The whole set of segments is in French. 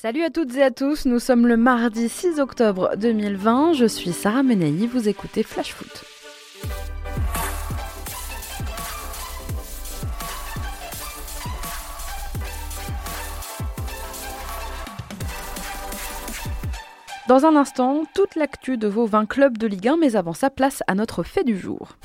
Salut à toutes et à tous, nous sommes le mardi 6 octobre 2020, je suis Sarah Menei, vous écoutez Flash Foot. Dans un instant, toute l'actu de vos 20 clubs de Ligue 1, mais avant ça, place à notre fait du jour.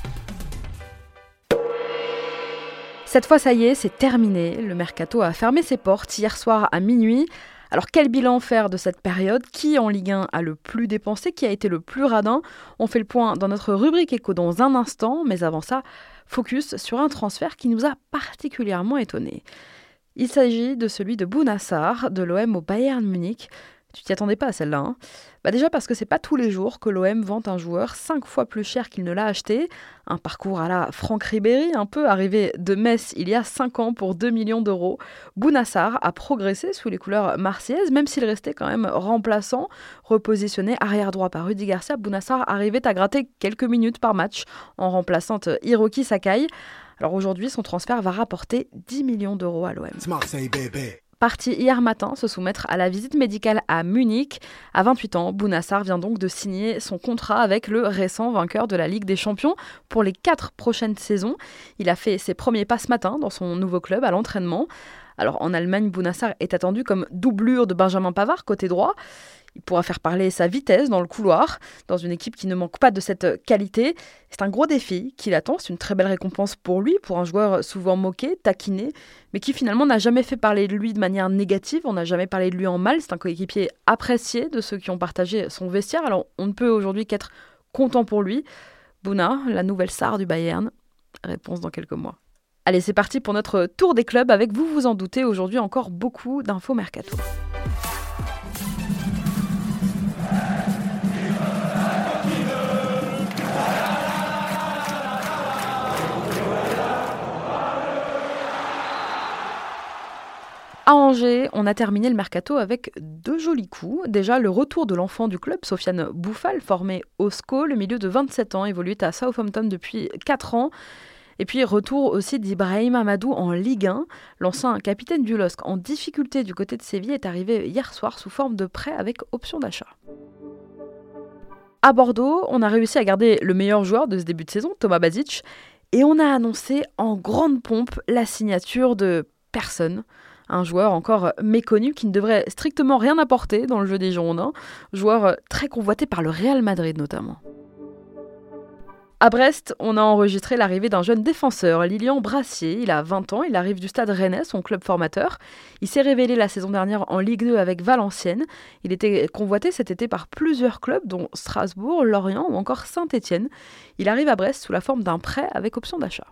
Cette fois, ça y est, c'est terminé. Le mercato a fermé ses portes hier soir à minuit. Alors quel bilan faire de cette période? Qui en Ligue 1 a le plus dépensé? Qui a été le plus radin? On fait le point dans notre rubrique écho dans un instant, mais avant ça, focus sur un transfert qui nous a particulièrement étonnés. Il s'agit de celui de Bounassar de l'OM au Bayern Munich. Tu t'y attendais pas à celle-là. Hein bah déjà parce que c'est pas tous les jours que l'OM vend un joueur 5 fois plus cher qu'il ne l'a acheté. Un parcours à la Franck Ribéry, un peu arrivé de Metz il y a 5 ans pour 2 millions d'euros. Bounassar a progressé sous les couleurs marseillaises, même s'il restait quand même remplaçant. Repositionné arrière droit par Rudy Garcia, Bounassar arrivait à gratter quelques minutes par match en remplaçant Hiroki Sakai. Alors aujourd'hui, son transfert va rapporter 10 millions d'euros à l'OM parti hier matin se soumettre à la visite médicale à Munich. À 28 ans, Bounassar vient donc de signer son contrat avec le récent vainqueur de la Ligue des Champions pour les quatre prochaines saisons. Il a fait ses premiers pas ce matin dans son nouveau club à l'entraînement. Alors en Allemagne, Bounassar est attendu comme doublure de Benjamin Pavard côté droit. Il pourra faire parler sa vitesse dans le couloir, dans une équipe qui ne manque pas de cette qualité. C'est un gros défi qui l'attend, c'est une très belle récompense pour lui, pour un joueur souvent moqué, taquiné, mais qui finalement n'a jamais fait parler de lui de manière négative, on n'a jamais parlé de lui en mal, c'est un coéquipier apprécié de ceux qui ont partagé son vestiaire, alors on ne peut aujourd'hui qu'être content pour lui. Bouna, la nouvelle star du Bayern, réponse dans quelques mois. Allez, c'est parti pour notre tour des clubs avec, vous vous en doutez, aujourd'hui encore beaucoup d'infos mercato. À Angers, on a terminé le mercato avec deux jolis coups. Déjà, le retour de l'enfant du club, Sofiane Bouffal, formé au SCO, le milieu de 27 ans, évolué à Southampton depuis 4 ans. Et puis retour aussi d'Ibrahim Amadou en Ligue 1. L'ancien capitaine du LOSC en difficulté du côté de Séville est arrivé hier soir sous forme de prêt avec option d'achat. À Bordeaux, on a réussi à garder le meilleur joueur de ce début de saison, Thomas Bazic, et on a annoncé en grande pompe la signature de personne un joueur encore méconnu qui ne devrait strictement rien apporter dans le jeu des Girondins, joueur très convoité par le Real Madrid notamment. À Brest, on a enregistré l'arrivée d'un jeune défenseur, Lilian Brassier. Il a 20 ans, il arrive du stade Rennais, son club formateur. Il s'est révélé la saison dernière en Ligue 2 avec Valenciennes. Il était convoité cet été par plusieurs clubs, dont Strasbourg, Lorient ou encore Saint-Étienne. Il arrive à Brest sous la forme d'un prêt avec option d'achat.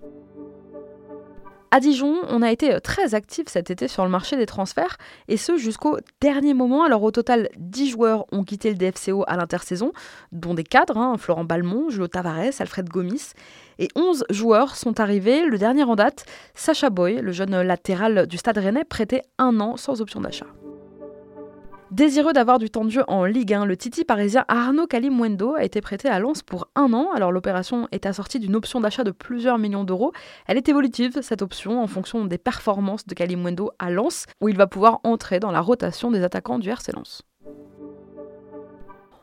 À Dijon, on a été euh, très actif cet été sur le marché des transferts, et ce jusqu'au dernier moment. Alors au total, 10 joueurs ont quitté le DFCO à l'intersaison, dont des cadres, hein, Florent Balmont, Julio Tavares, Alfred Gomis, et 11 joueurs sont arrivés. Le dernier en date, Sacha Boy, le jeune latéral du Stade Rennais, prêté un an sans option d'achat. Désireux d'avoir du temps de jeu en Ligue 1, le Titi parisien Arnaud Kalimwendo a été prêté à Lens pour un an. Alors l'opération est assortie d'une option d'achat de plusieurs millions d'euros. Elle est évolutive, cette option, en fonction des performances de Kalimwendo à Lens, où il va pouvoir entrer dans la rotation des attaquants du RC Lens.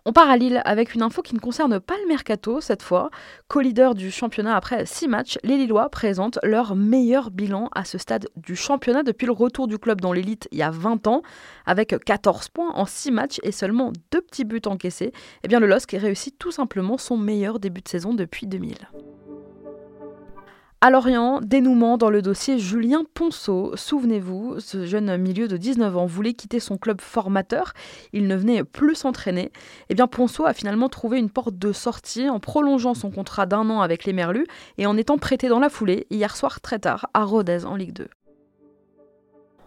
On part à Lille avec une info qui ne concerne pas le mercato cette fois. Co-leader du championnat après 6 matchs, les Lillois présentent leur meilleur bilan à ce stade du championnat depuis le retour du club dans l'élite il y a 20 ans. Avec 14 points en 6 matchs et seulement 2 petits buts encaissés, eh bien le LOSC réussit tout simplement son meilleur début de saison depuis 2000. À Lorient, dénouement dans le dossier Julien Ponceau. Souvenez-vous, ce jeune milieu de 19 ans voulait quitter son club formateur. Il ne venait plus s'entraîner. Eh bien, Ponceau a finalement trouvé une porte de sortie en prolongeant son contrat d'un an avec les Merlus et en étant prêté dans la foulée hier soir très tard à Rodez en Ligue 2.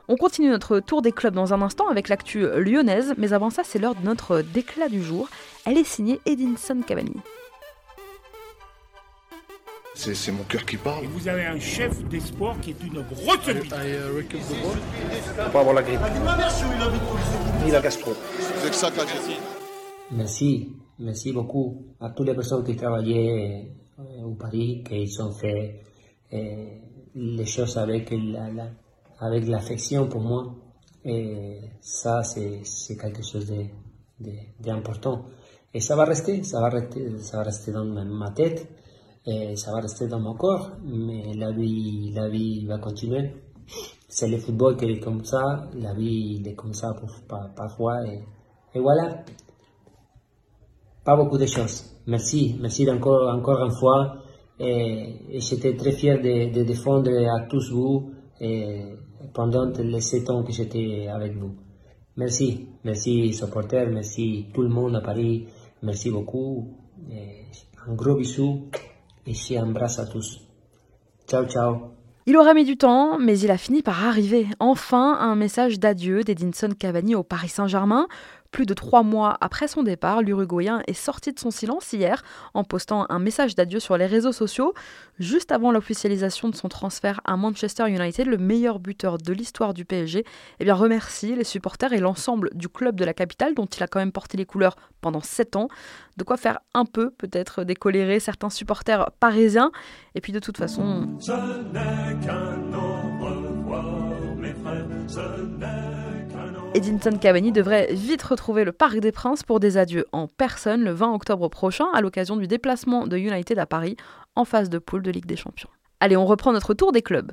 On continue notre tour des clubs dans un instant avec l'actu lyonnaise, mais avant ça, c'est l'heure de notre déclat du jour. Elle est signée Edinson Cavani. C'est mon cœur qui parle. Et vous avez un chef d'espoir qui est une grosse bite. Pas avoir la grippe. Ni la gastro. C'est ça qu'a Merci, merci beaucoup à toutes les personnes qui travaillaient euh, au Paris, qui ont fait euh, les choses avec la, la, avec l'affection pour moi. Et ça, c'est quelque chose d'important. Et ça va rester, ça va rester, ça va rester dans ma tête, et ça va rester dans mon corps, mais la vie, la vie va continuer. C'est le football qui est comme ça, la vie est comme ça parfois, et, voilà. Pas beaucoup de choses. Merci, merci encore, encore une fois. J'étais très fier de, défendre à tous vous pendant les sept ans que j'étais avec vous. Merci, merci supporters, merci tout le monde à Paris, merci beaucoup. Un gros bisou et embrasse à tous. Ciao, ciao. Il aura mis du temps, mais il a fini par arriver. Enfin, un message d'adieu d'Edinson Cavani au Paris Saint-Germain. Plus de trois mois après son départ, l'Uruguayen est sorti de son silence hier en postant un message d'adieu sur les réseaux sociaux. Juste avant l'officialisation de son transfert à Manchester United, le meilleur buteur de l'histoire du PSG eh bien, remercie les supporters et l'ensemble du club de la capitale dont il a quand même porté les couleurs pendant sept ans. De quoi faire un peu peut-être décolérer certains supporters parisiens. Et puis de toute façon... Edinson Cavani devrait vite retrouver le Parc des Princes pour des adieux en personne le 20 octobre prochain à l'occasion du déplacement de United à Paris en phase de poule de Ligue des Champions. Allez, on reprend notre tour des clubs.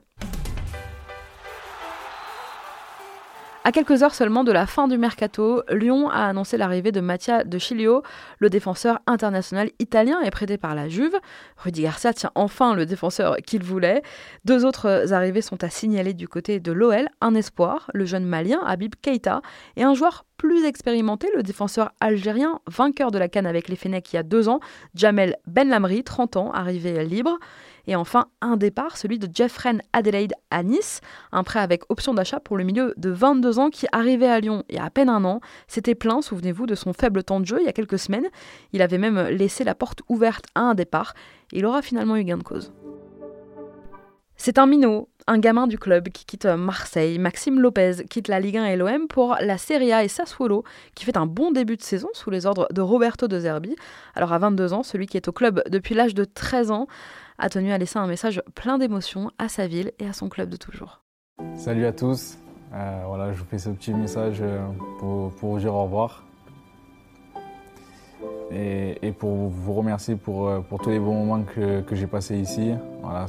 À quelques heures seulement de la fin du mercato, Lyon a annoncé l'arrivée de Mattia De Chilio, le défenseur international italien et prêté par la Juve. Rudy Garcia tient enfin le défenseur qu'il voulait. Deux autres arrivées sont à signaler du côté de l'OL, un espoir, le jeune malien Habib Keita, et un joueur plus expérimenté, le défenseur algérien, vainqueur de la canne avec les Fennecs il y a deux ans, Jamel Benlamri, 30 ans, arrivé libre. Et enfin, un départ, celui de Jeffren Adelaide à Nice, un prêt avec option d'achat pour le milieu de 22 ans qui arrivait à Lyon il y a à peine un an. C'était plein, souvenez-vous, de son faible temps de jeu il y a quelques semaines. Il avait même laissé la porte ouverte à un départ. Il aura finalement eu gain de cause. C'est un minot, un gamin du club qui quitte Marseille. Maxime Lopez quitte la Ligue 1 et l'OM pour la Serie A et Sassuolo, qui fait un bon début de saison sous les ordres de Roberto De Zerbi. Alors à 22 ans, celui qui est au club depuis l'âge de 13 ans a tenu à laisser un message plein d'émotions à sa ville et à son club de toujours. Salut à tous, euh, voilà, je vous fais ce petit message euh, pour, pour vous dire au revoir et, pour vous remercier pour, euh, pour tous les bons moments que, que j'ai passés ici. Voilà,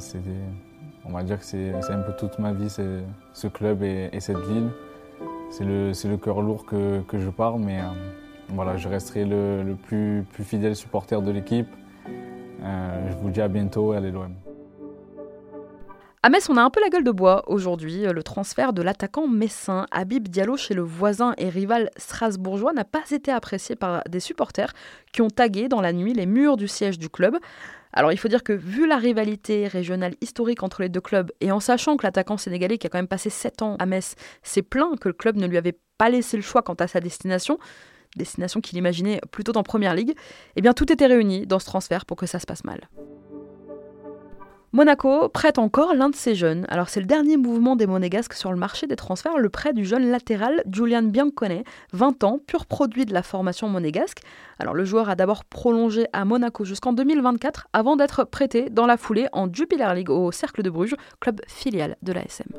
on va dire que c'est un peu toute ma vie, ce club et, cette ville. C'est le, le cœur lourd que, que, je pars, mais voilà, je resterai le, le plus, plus fidèle supporter de l'équipe. Euh, je vous dis à bientôt, allez l'OM. À Metz, on a un peu la gueule de bois aujourd'hui. Le transfert de l'attaquant messin Habib Diallo chez le voisin et rival strasbourgeois n'a pas été apprécié par des supporters qui ont tagué dans la nuit les murs du siège du club. Alors il faut dire que vu la rivalité régionale historique entre les deux clubs et en sachant que l'attaquant sénégalais qui a quand même passé 7 ans à Metz s'est plaint que le club ne lui avait pas laissé le choix quant à sa destination, destination qu'il imaginait plutôt en première ligue, eh bien tout était réuni dans ce transfert pour que ça se passe mal. Monaco prête encore l'un de ses jeunes. Alors c'est le dernier mouvement des Monégasques sur le marché des transferts, le prêt du jeune latéral Julian Biancone, 20 ans, pur produit de la formation monégasque. Alors le joueur a d'abord prolongé à Monaco jusqu'en 2024 avant d'être prêté dans la foulée en Jupiler League au Cercle de Bruges, club filial de l'ASM.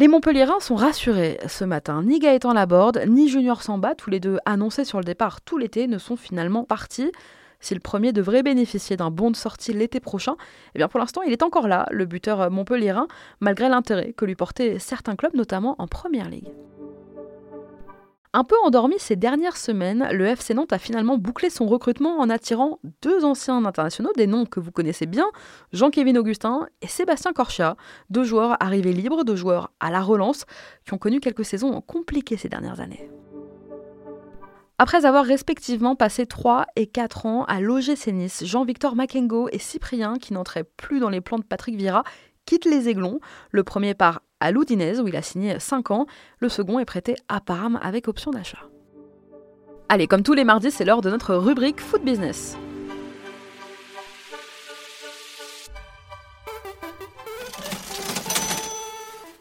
Les Montpelliérains sont rassurés ce matin. Ni Gaëtan Laborde, ni Junior Samba, tous les deux annoncés sur le départ tout l'été, ne sont finalement partis. Si le premier devrait bénéficier d'un bon de sortie l'été prochain, eh bien pour l'instant il est encore là, le buteur montpelliérain, malgré l'intérêt que lui portaient certains clubs, notamment en Première Ligue. Un peu endormi ces dernières semaines, le FC Nantes a finalement bouclé son recrutement en attirant deux anciens internationaux, des noms que vous connaissez bien, Jean-Kévin Augustin et Sébastien Corchia, deux joueurs arrivés libres, deux joueurs à la relance, qui ont connu quelques saisons compliquées ces dernières années. Après avoir respectivement passé 3 et 4 ans à l'OGC Nice, Jean-Victor Makengo et Cyprien, qui n'entraient plus dans les plans de Patrick Vira, quittent les Aiglons. Le premier part à l'Oudinez où il a signé 5 ans. Le second est prêté à Parme avec option d'achat. Allez, comme tous les mardis, c'est l'heure de notre rubrique Foot Business.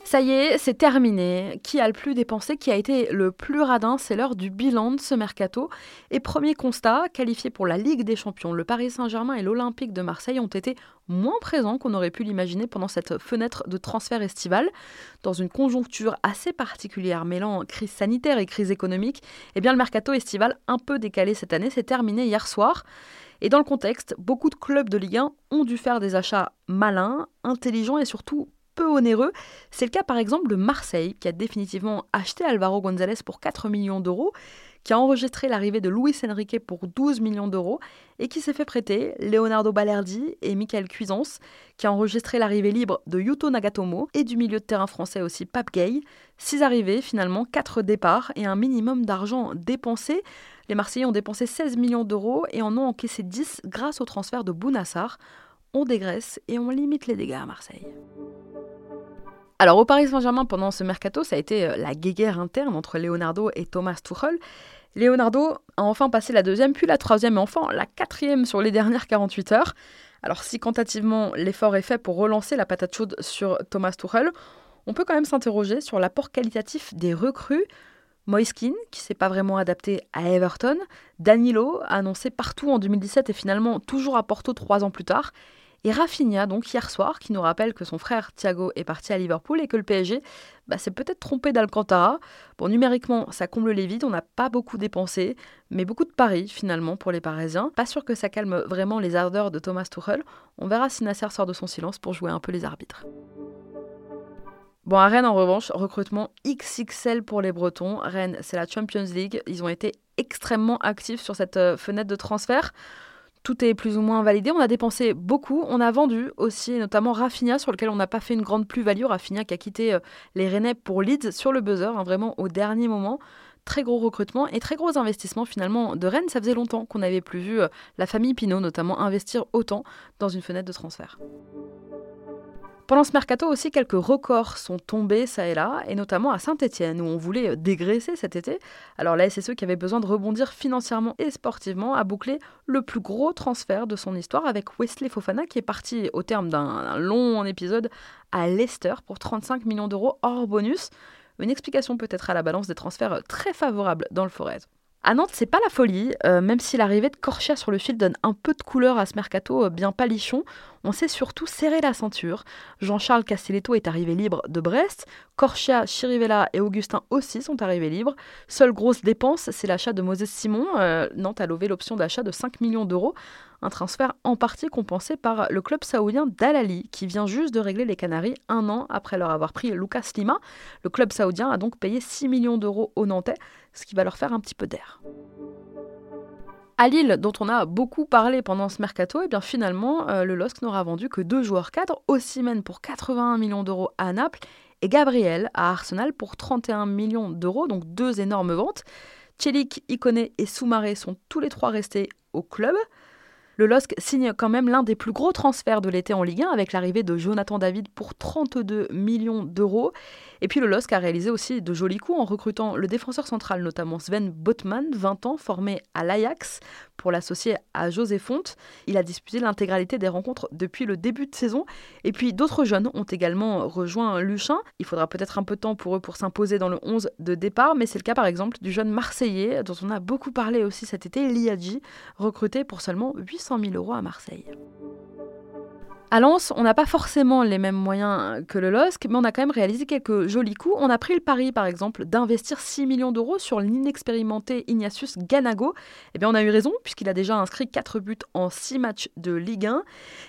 Ça y est, c'est terminé. Qui a le plus dépensé Qui a été le plus radin C'est l'heure du bilan de ce mercato. Et premier constat, qualifiés pour la Ligue des Champions, le Paris Saint-Germain et l'Olympique de Marseille ont été moins présents qu'on aurait pu l'imaginer pendant cette fenêtre de transfert estival. Dans une conjoncture assez particulière mêlant crise sanitaire et crise économique, eh bien le mercato estival un peu décalé cette année s'est terminé hier soir. Et dans le contexte, beaucoup de clubs de Ligue 1 ont dû faire des achats malins, intelligents et surtout onéreux. C'est le cas par exemple de Marseille, qui a définitivement acheté Alvaro González pour 4 millions d'euros, qui a enregistré l'arrivée de Luis Enrique pour 12 millions d'euros et qui s'est fait prêter Leonardo Balerdi et Michael Cuisance, qui a enregistré l'arrivée libre de Yuto Nagatomo et du milieu de terrain français aussi Pape Gay. Six arrivées, finalement quatre départs et un minimum d'argent dépensé. Les Marseillais ont dépensé 16 millions d'euros et en ont encaissé 10 grâce au transfert de Bounassar. On dégraisse et on limite les dégâts à Marseille. Alors au Paris Saint-Germain, pendant ce mercato, ça a été euh, la guéguerre interne entre Leonardo et Thomas Tuchel. Leonardo a enfin passé la deuxième, puis la troisième, et enfin la quatrième sur les dernières 48 heures. Alors si quantitativement l'effort est fait pour relancer la patate chaude sur Thomas Tuchel, on peut quand même s'interroger sur l'apport qualitatif des recrues. Moiskin, qui s'est pas vraiment adapté à Everton, Danilo, annoncé partout en 2017 et finalement toujours à Porto trois ans plus tard, et Rafinha, donc hier soir, qui nous rappelle que son frère Thiago est parti à Liverpool et que le PSG bah, s'est peut-être trompé d'Alcantara. Bon, numériquement, ça comble les vides, on n'a pas beaucoup dépensé, mais beaucoup de paris finalement pour les Parisiens. Pas sûr que ça calme vraiment les ardeurs de Thomas Tuchel. On verra si Nasser sort de son silence pour jouer un peu les arbitres. Bon, à Rennes, en revanche, recrutement XXL pour les Bretons. Rennes, c'est la Champions League. Ils ont été extrêmement actifs sur cette euh, fenêtre de transfert tout est plus ou moins validé. On a dépensé beaucoup. On a vendu aussi, notamment Rafinha, sur lequel on n'a pas fait une grande plus-value. Rafinha qui a quitté euh, les Rennais pour Leeds sur le buzzer, hein, vraiment au dernier moment. Très gros recrutement et très gros investissement finalement de Rennes. Ça faisait longtemps qu'on n'avait plus vu euh, la famille Pinot notamment investir autant dans une fenêtre de transfert. Pendant ce mercato aussi, quelques records sont tombés ça et là, et notamment à Saint-Etienne, où on voulait dégraisser cet été. Alors la SSE qui avait besoin de rebondir financièrement et sportivement a bouclé le plus gros transfert de son histoire avec Wesley Fofana qui est parti au terme d'un long épisode à Leicester pour 35 millions d'euros hors bonus. Une explication peut-être à la balance des transferts très favorables dans le Forez. À Nantes, c'est pas la folie, euh, même si l'arrivée de Corchia sur le fil donne un peu de couleur à ce mercato euh, bien palichon, on sait surtout serrer la ceinture. Jean-Charles Castelletto est arrivé libre de Brest, Corchia, Chirivella et Augustin aussi sont arrivés libres. Seule grosse dépense, c'est l'achat de Moses Simon. Euh, Nantes a levé l'option d'achat de 5 millions d'euros, un transfert en partie compensé par le club saoudien d'Al-Ali, qui vient juste de régler les Canaries un an après leur avoir pris Lucas Lima. Le club saoudien a donc payé 6 millions d'euros aux Nantais ce qui va leur faire un petit peu d'air. À Lille, dont on a beaucoup parlé pendant ce mercato, et eh bien finalement, euh, le LOSC n'aura vendu que deux joueurs cadres, Ossimène pour 81 millions d'euros à Naples et Gabriel à Arsenal pour 31 millions d'euros, donc deux énormes ventes. Chelik, Ikone et Soumaré sont tous les trois restés au club. Le LOSC signe quand même l'un des plus gros transferts de l'été en Ligue 1 avec l'arrivée de Jonathan David pour 32 millions d'euros. Et puis le LOSC a réalisé aussi de jolis coups en recrutant le défenseur central, notamment Sven Botman, 20 ans, formé à l'Ajax, pour l'associer à José Fonte. Il a disputé l'intégralité des rencontres depuis le début de saison. Et puis d'autres jeunes ont également rejoint Luchin. Il faudra peut-être un peu de temps pour eux pour s'imposer dans le 11 de départ, mais c'est le cas par exemple du jeune Marseillais, dont on a beaucoup parlé aussi cet été, Liadji, recruté pour seulement 800 000 euros à Marseille. À Lens, on n'a pas forcément les mêmes moyens que le LOSC, mais on a quand même réalisé quelques jolis coups. On a pris le pari, par exemple, d'investir 6 millions d'euros sur l'inexpérimenté Ignatius Ganago. Eh bien, on a eu raison, puisqu'il a déjà inscrit 4 buts en 6 matchs de Ligue 1.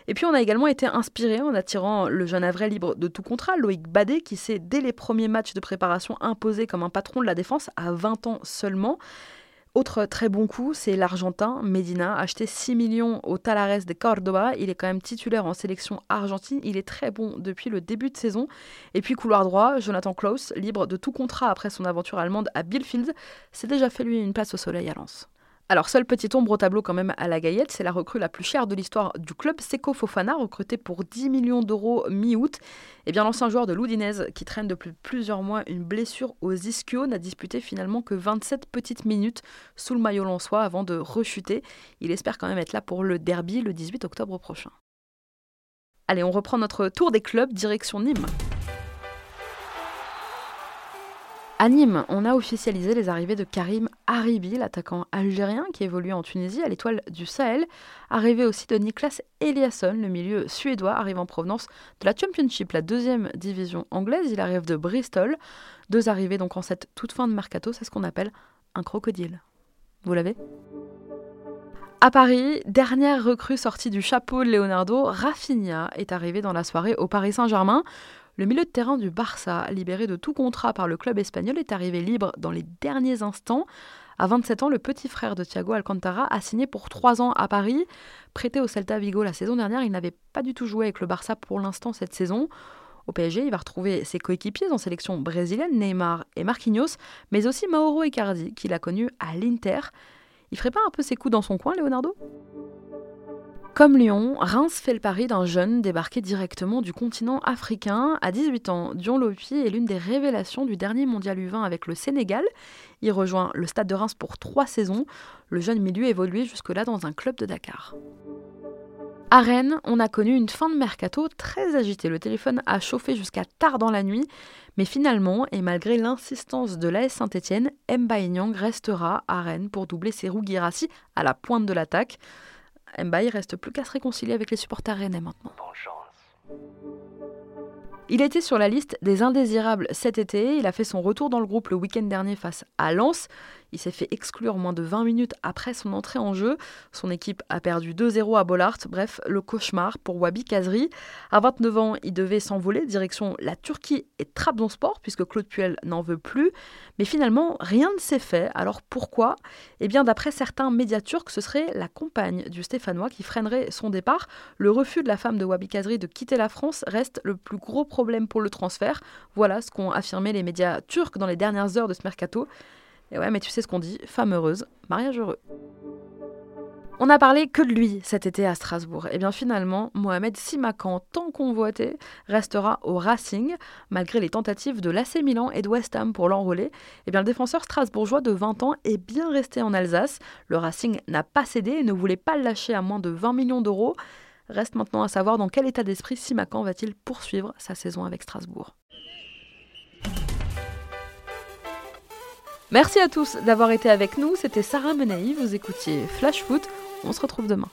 Et puis, on a également été inspiré en attirant le jeune Avray libre de tout contrat, Loïc Badet, qui s'est, dès les premiers matchs de préparation, imposé comme un patron de la défense à 20 ans seulement. Autre très bon coup, c'est l'Argentin Medina, acheté 6 millions au Talares de Cordoba. Il est quand même titulaire en sélection argentine. Il est très bon depuis le début de saison. Et puis couloir droit, Jonathan Klaus, libre de tout contrat après son aventure allemande à Billfield, s'est déjà fait lui une place au soleil à Lens. Alors, seule petite ombre au tableau quand même à la Gaillette, c'est la recrue la plus chère de l'histoire du club, Seco Fofana, recruté pour 10 millions d'euros mi-août. Eh bien, l'ancien joueur de l'Oudinez, qui traîne depuis plusieurs mois une blessure aux ischios, n'a disputé finalement que 27 petites minutes sous le maillot lensois avant de rechuter. Il espère quand même être là pour le derby le 18 octobre prochain. Allez, on reprend notre tour des clubs, direction Nîmes. À Nîmes, on a officialisé les arrivées de Karim Haribi, l'attaquant algérien qui évolue en Tunisie à l'étoile du Sahel. Arrivé aussi de Niklas Eliasson, le milieu suédois, arrive en provenance de la Championship, la deuxième division anglaise. Il arrive de Bristol. Deux arrivées donc en cette toute fin de mercato, c'est ce qu'on appelle un crocodile. Vous l'avez? À Paris, dernière recrue sortie du chapeau de Leonardo, Rafinha est arrivé dans la soirée au Paris Saint-Germain. Le milieu de terrain du Barça, libéré de tout contrat par le club espagnol, est arrivé libre dans les derniers instants. À 27 ans, le petit frère de Thiago Alcantara a signé pour 3 ans à Paris. Prêté au Celta Vigo la saison dernière, il n'avait pas du tout joué avec le Barça pour l'instant cette saison. Au PSG, il va retrouver ses coéquipiers en sélection brésilienne, Neymar et Marquinhos, mais aussi Mauro Icardi, qu'il a connu à l'Inter. Il ferait pas un peu ses coups dans son coin, Leonardo? Comme Lyon, Reims fait le pari d'un jeune débarqué directement du continent africain. À 18 ans, Dion Lopi est l'une des révélations du dernier mondial U20 avec le Sénégal. Il rejoint le stade de Reims pour trois saisons. Le jeune milieu évoluait jusque-là dans un club de Dakar. À Rennes, on a connu une fin de mercato très agitée. Le téléphone a chauffé jusqu'à tard dans la nuit, mais finalement, et malgré l'insistance de l'AS Saint-Etienne, Mbaye restera à Rennes pour doubler ses Girassi à la pointe de l'attaque. Mbaye reste plus qu'à se réconcilier avec les supporters rennais maintenant. Il était sur la liste des indésirables cet été. Il a fait son retour dans le groupe le week-end dernier face à Lens. Il s'est fait exclure moins de 20 minutes après son entrée en jeu. Son équipe a perdu 2-0 à Bollard. Bref, le cauchemar pour Wabi Kazri. À 29 ans, il devait s'envoler direction la Turquie et Trabzonspor puisque Claude Puel n'en veut plus. Mais finalement, rien ne s'est fait. Alors pourquoi? Eh bien, d'après certains médias turcs, ce serait la compagne du Stéphanois qui freinerait son départ. Le refus de la femme de Wabi Kazri de quitter la France reste le plus gros problème pour le transfert. Voilà ce qu'ont affirmé les médias turcs dans les dernières heures de ce mercato. Et ouais, mais tu sais ce qu'on dit, femme heureuse, mariage heureux. On a parlé que de lui cet été à Strasbourg. Et bien finalement, Mohamed Simakan, tant convoité, restera au Racing, malgré les tentatives de l'AC Milan et de West Ham pour l'enrôler. Et bien le défenseur strasbourgeois de 20 ans est bien resté en Alsace. Le Racing n'a pas cédé et ne voulait pas le lâcher à moins de 20 millions d'euros. Reste maintenant à savoir dans quel état d'esprit Simakan va-t-il poursuivre sa saison avec Strasbourg. Merci à tous d'avoir été avec nous. C'était Sarah Menaï. Vous écoutiez Flash Foot. On se retrouve demain.